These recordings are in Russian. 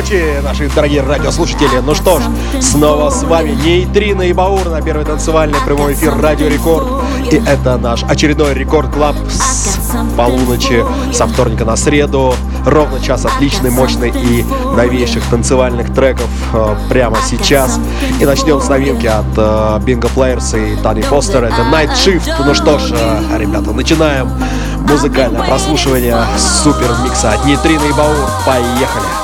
ночи, наши дорогие радиослушатели. Ну что ж, снова с вами Нейтрино и Баур на первый танцевальный прямой эфир Радио Рекорд. И это наш очередной Record Club с полуночи, со вторника на среду. Ровно час отличный, мощный и новейших танцевальных треков э, прямо сейчас. И начнем с новинки от э, Bingo Players и Тани Фостер. Это Night Shift. Ну что ж, э, ребята, начинаем музыкальное прослушивание супер микса от Нейтрино и Баур. Поехали!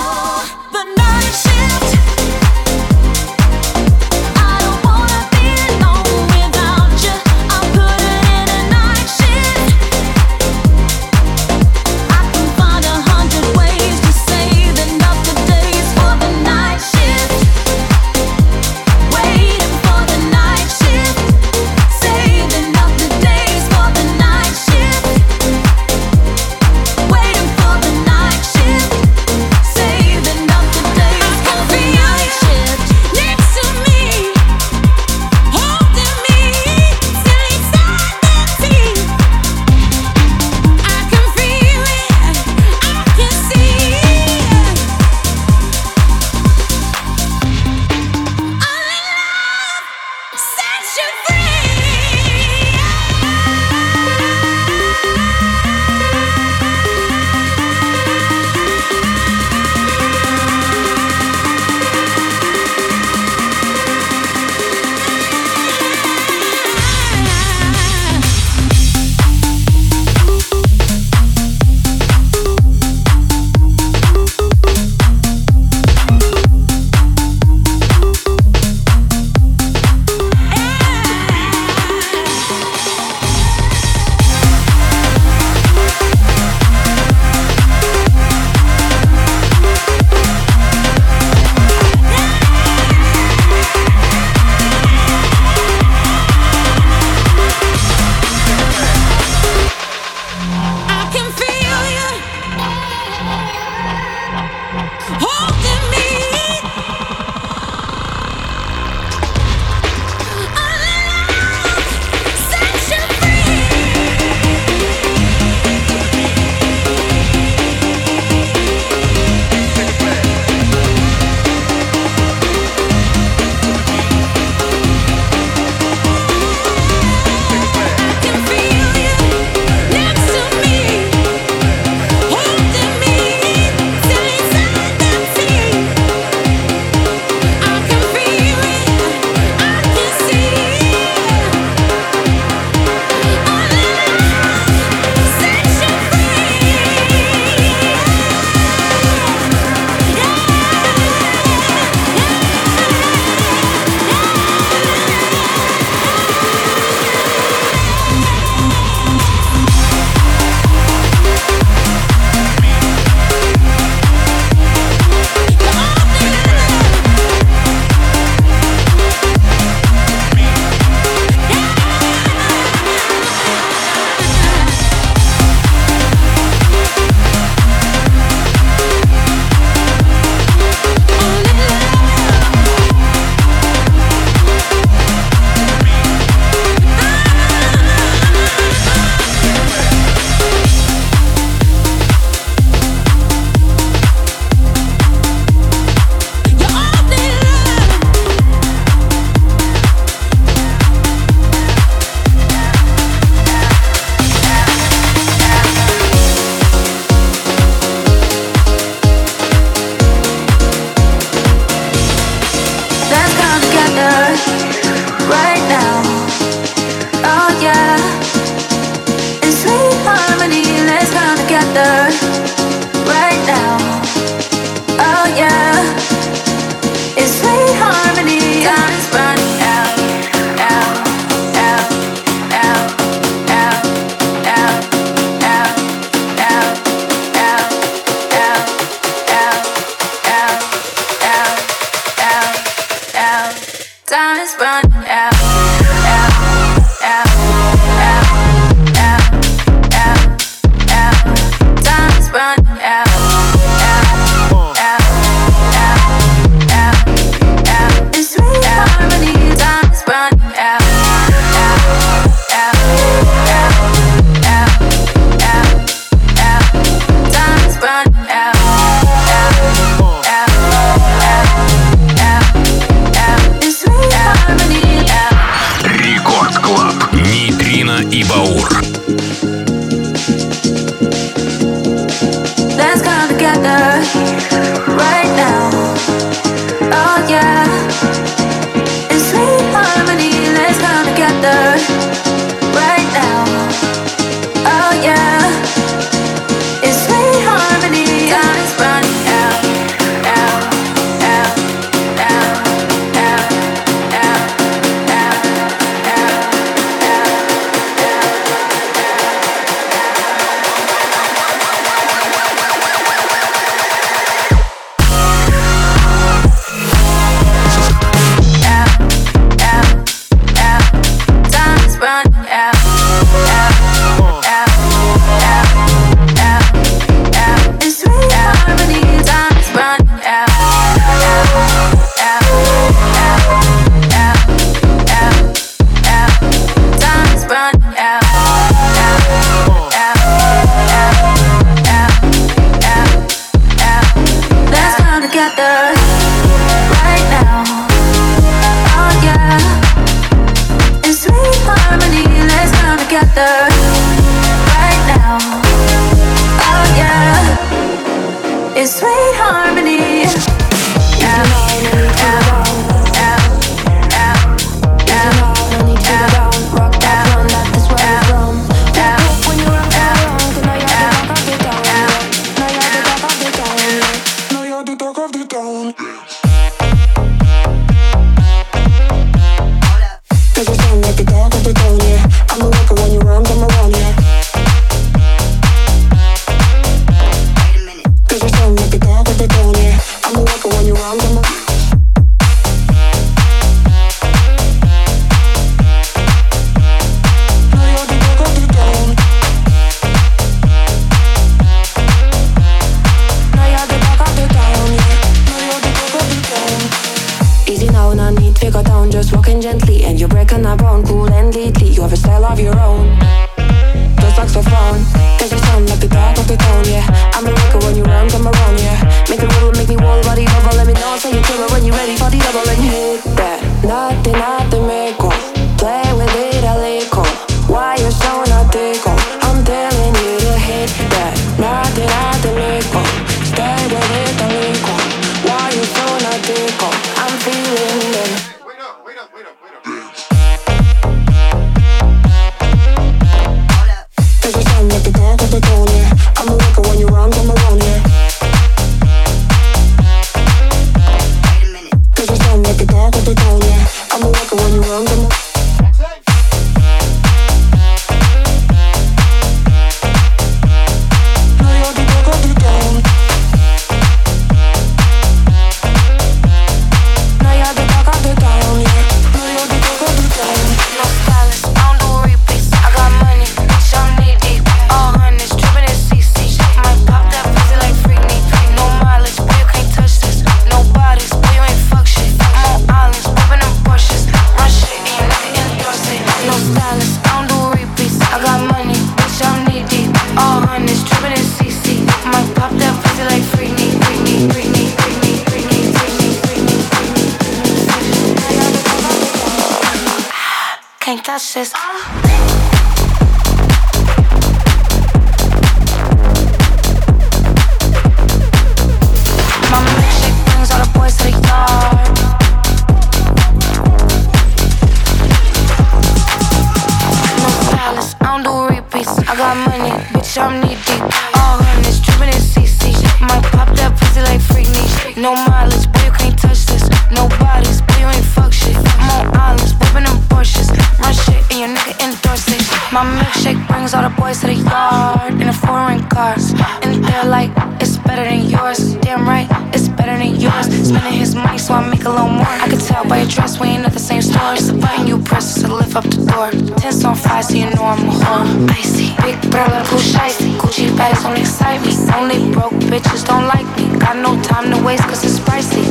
brings all the boys to the yard in a foreign car. And they're like, it's better than yours. Damn right, it's better than yours. Spending his money so I make a little more. I can tell by your dress, we ain't at the same store. It's a button you press to lift up the door. Tents on fire, so you know I'm a whore. Icy, big brother, cool shicey. Gucci bags don't excite me. Only broke bitches don't like me. Got no time to waste, cause it's pricey.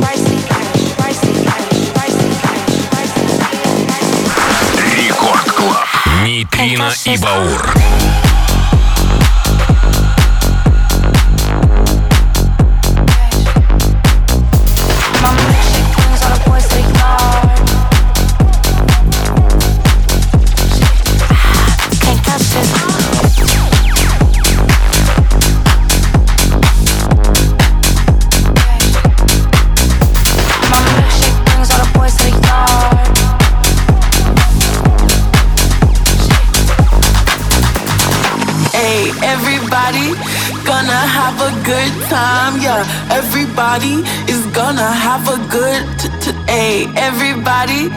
Pricey. Нейтрино и Баур. good time, yeah. Everybody is gonna have a good day. Everybody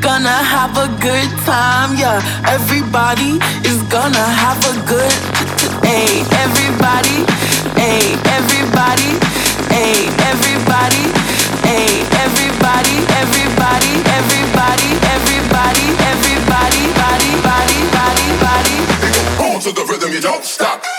gonna have a good time, yeah. Everybody is gonna have a good day. Everybody, hey, everybody, hey, everybody, hey, everybody, everybody, everybody, everybody, everybody, body, body, body, body. Boom to the rhythm, you don't stop.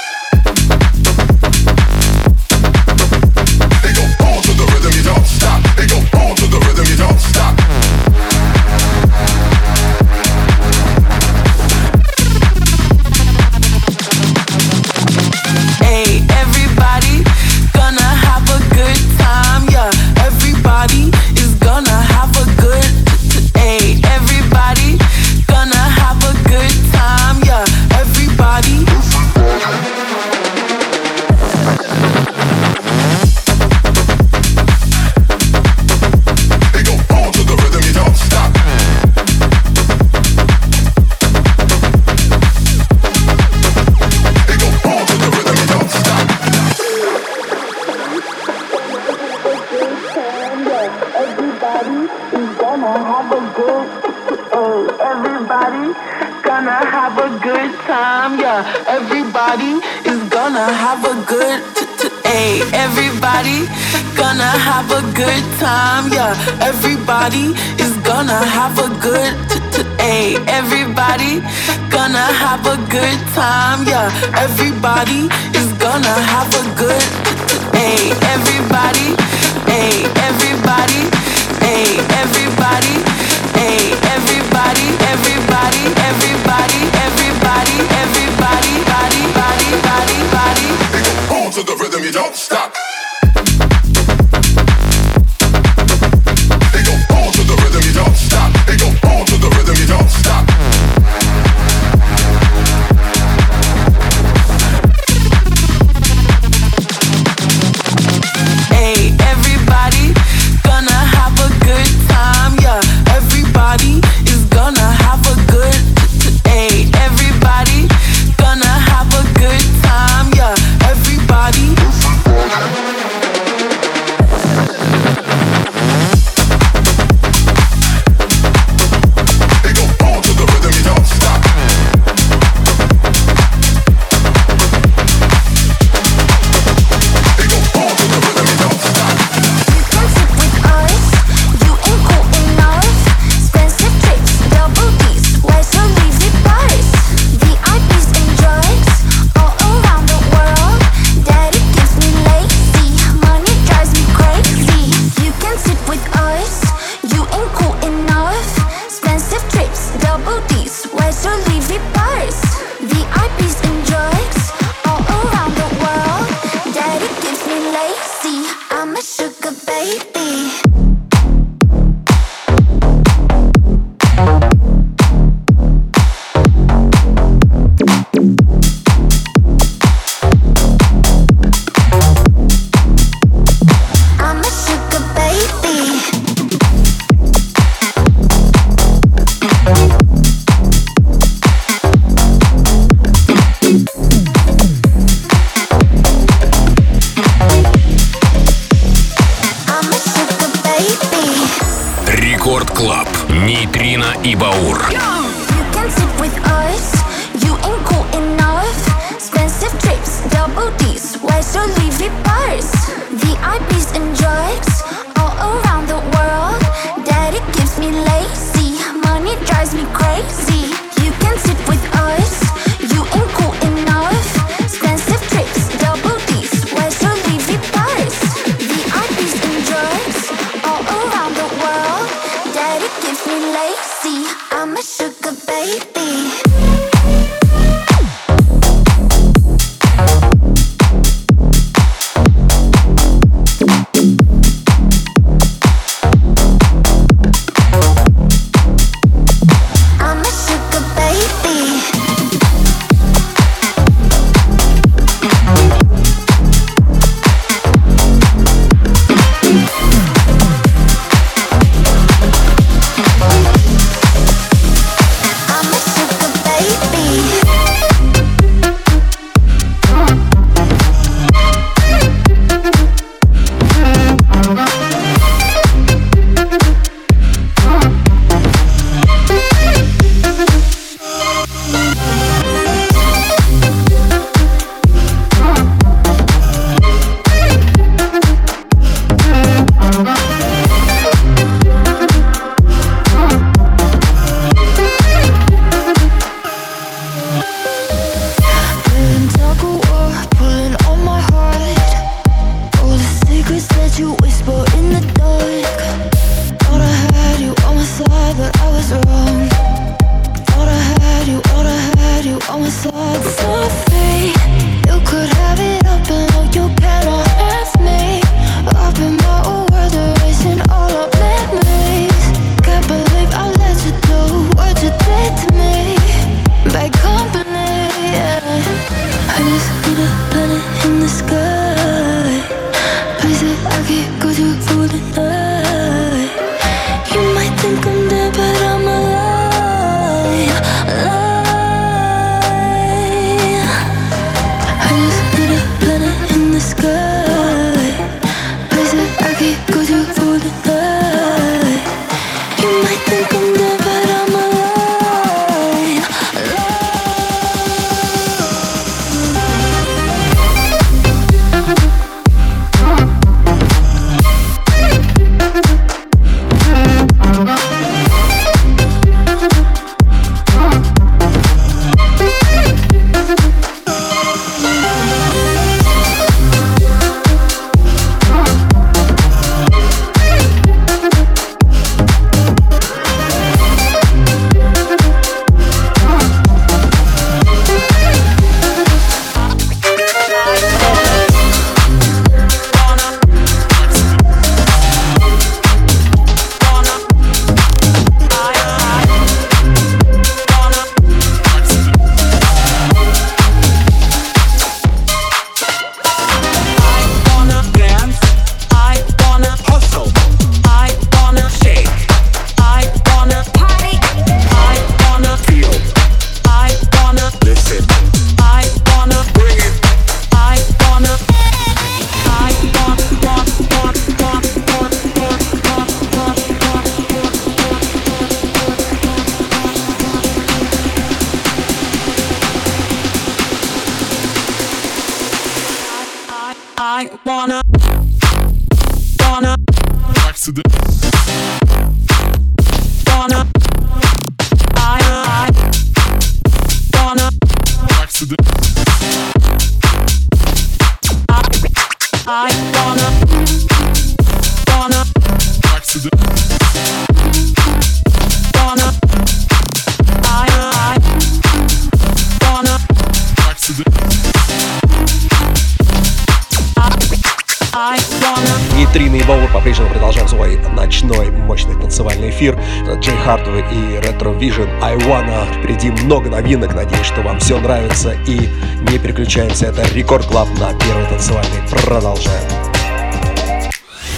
С Нейтрино и Баур мы по-прежнему продолжаем свой ночной мощный танцевальный эфир. Jay Hardway и RetroVision I Wanna. Впереди много новинок. Надеюсь, что вам все нравится. И не переключаемся. Это Record Club на первый танцевальный. Продолжаем.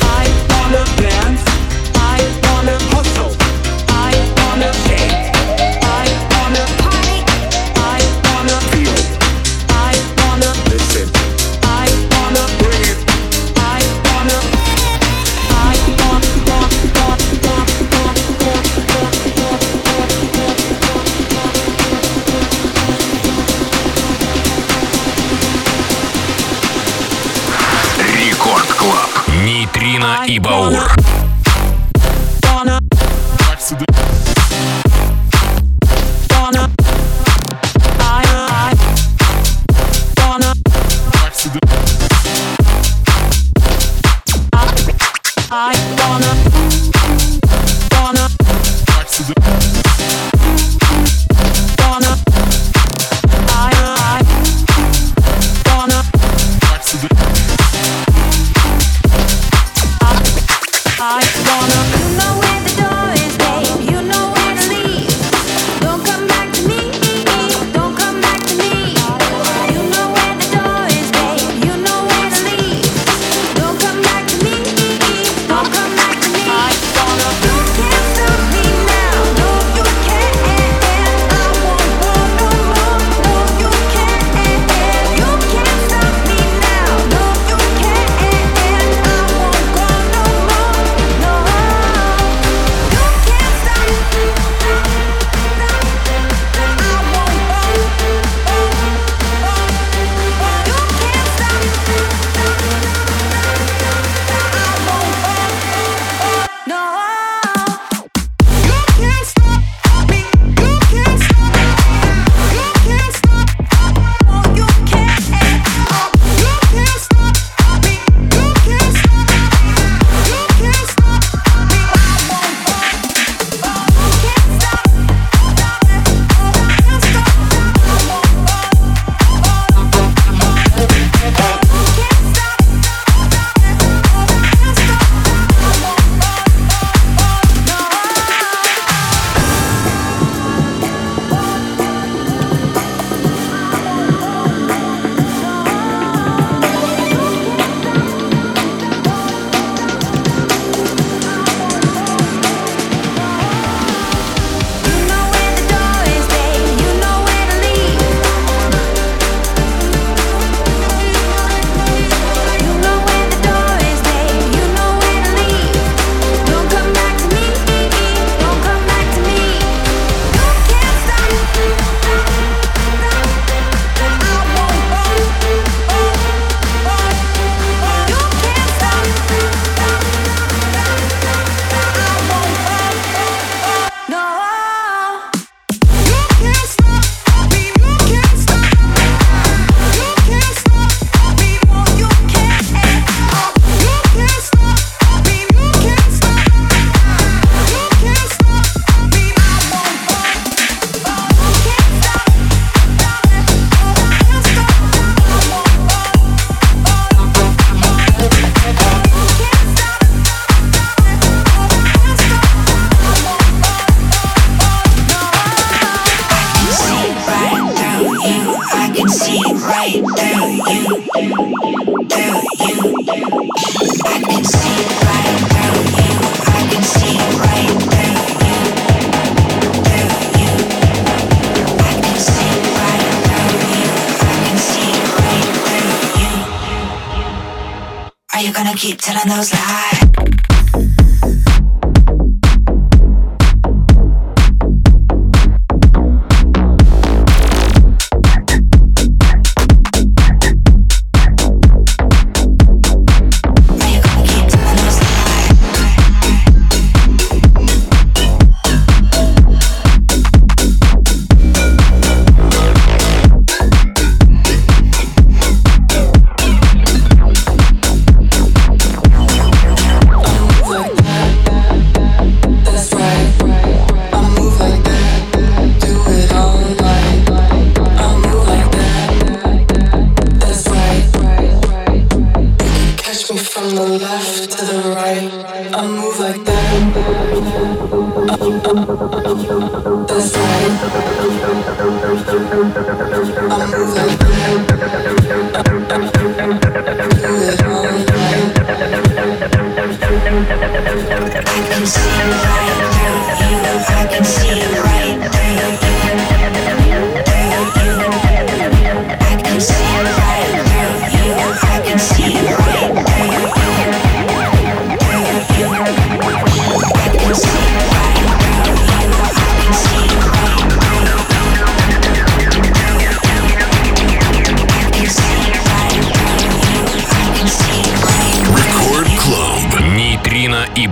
I wanna dance. Нейтрина и Баур.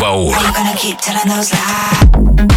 show. I'm gonna keep telling those lies.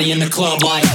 In the club like.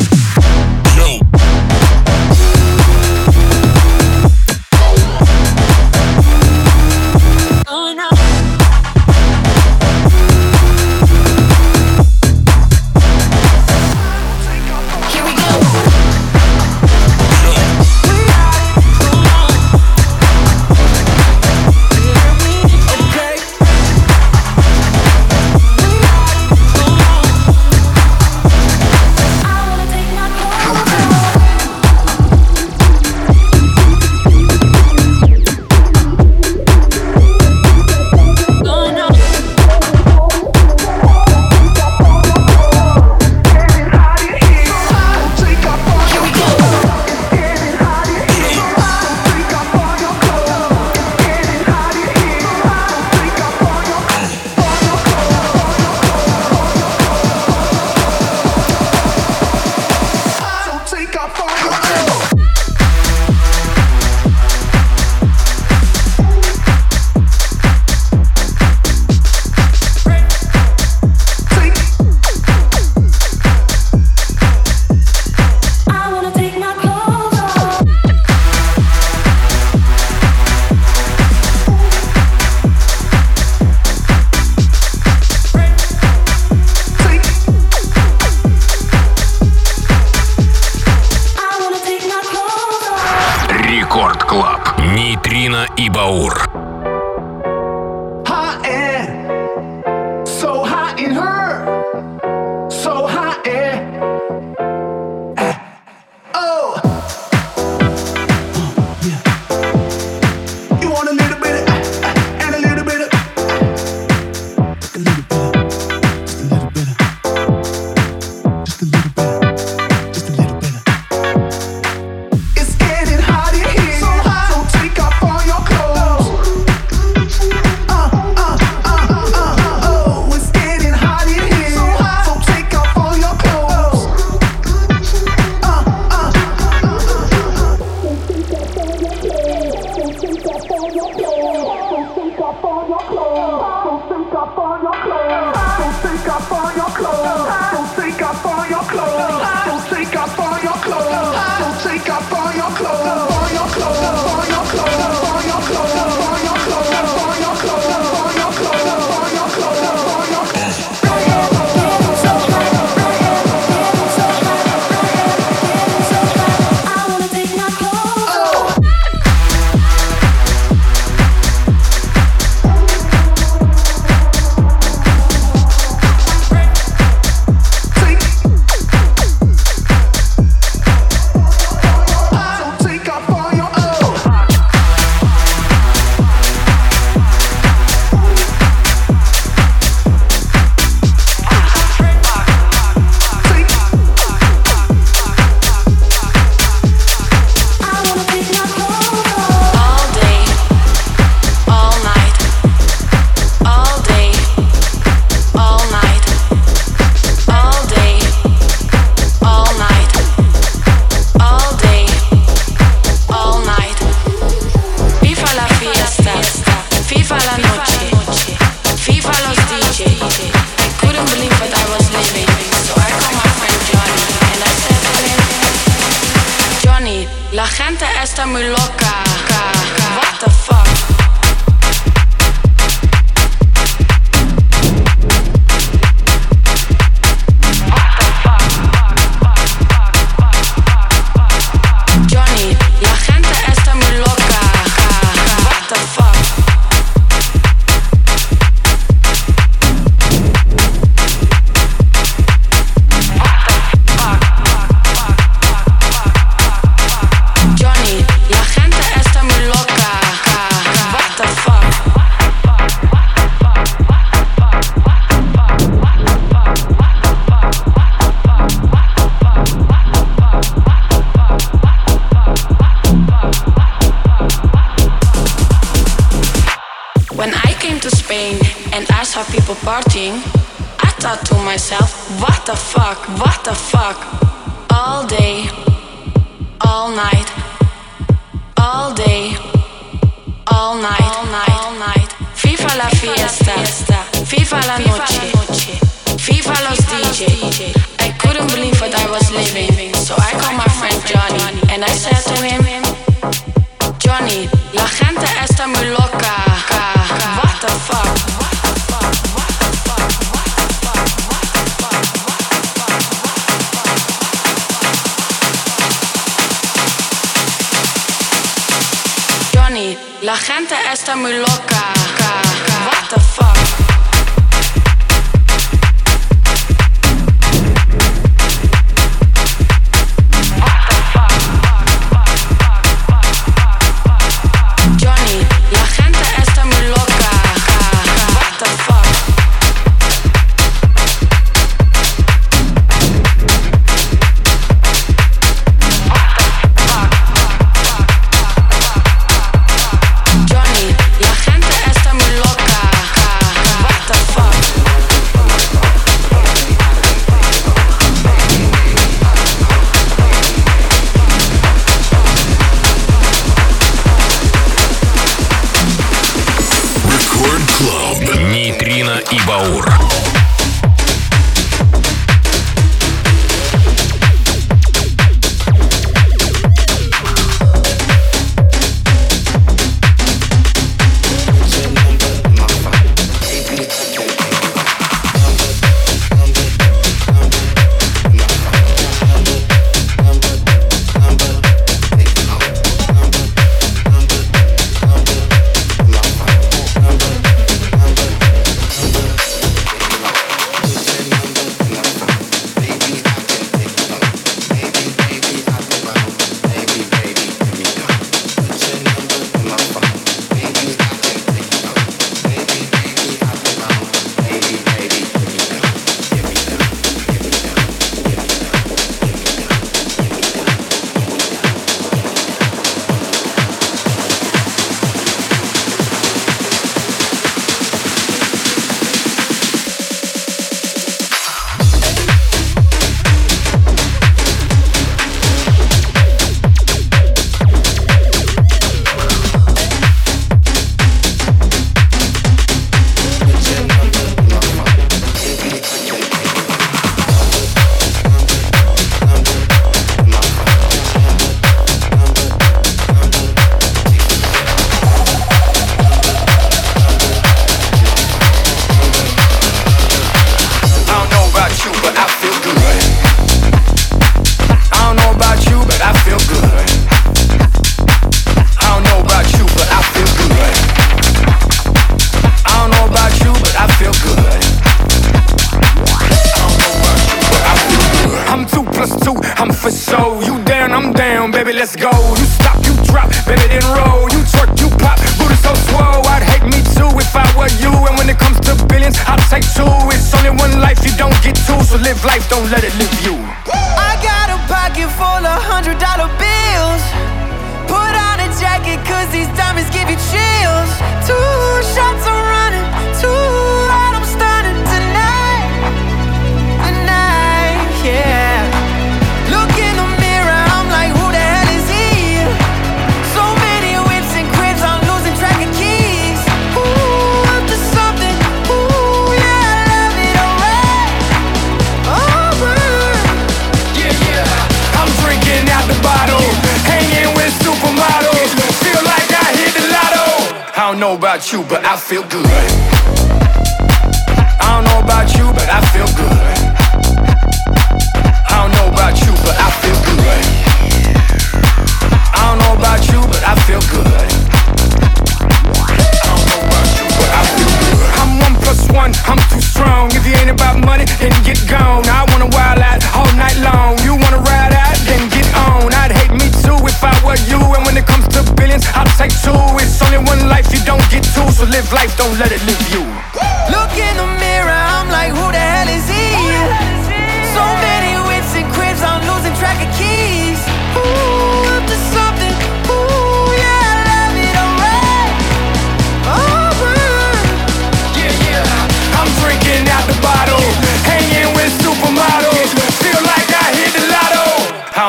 feel good.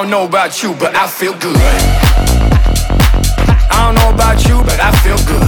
don't know about you, but I feel good. I don't know about you, but I feel good.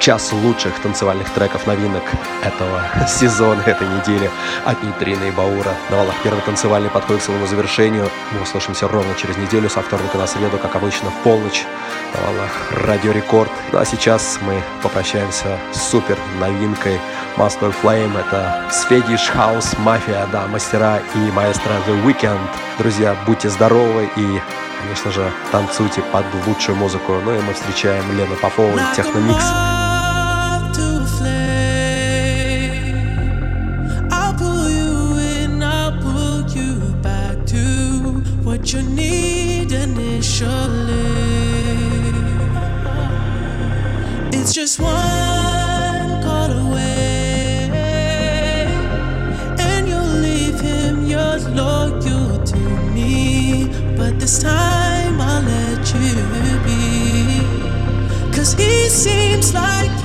Час лучших танцевальных треков новинок этого сезона, этой недели от Нейтрина и Баура. На волнах первый танцевальный подходит к своему завершению. Мы услышимся ровно через неделю, со вторника на среду, как обычно, в полночь на волнах Радио Рекорд. Ну а сейчас мы попрощаемся с супер новинкой Master Flame. Это Swedish House Mafia, да, мастера и маэстро The Weekend. Друзья, будьте здоровы и конечно же, танцуйте под лучшую музыку. Ну и мы встречаем Лену Попову и Техномикс. This time I'll let you be. Cause he seems like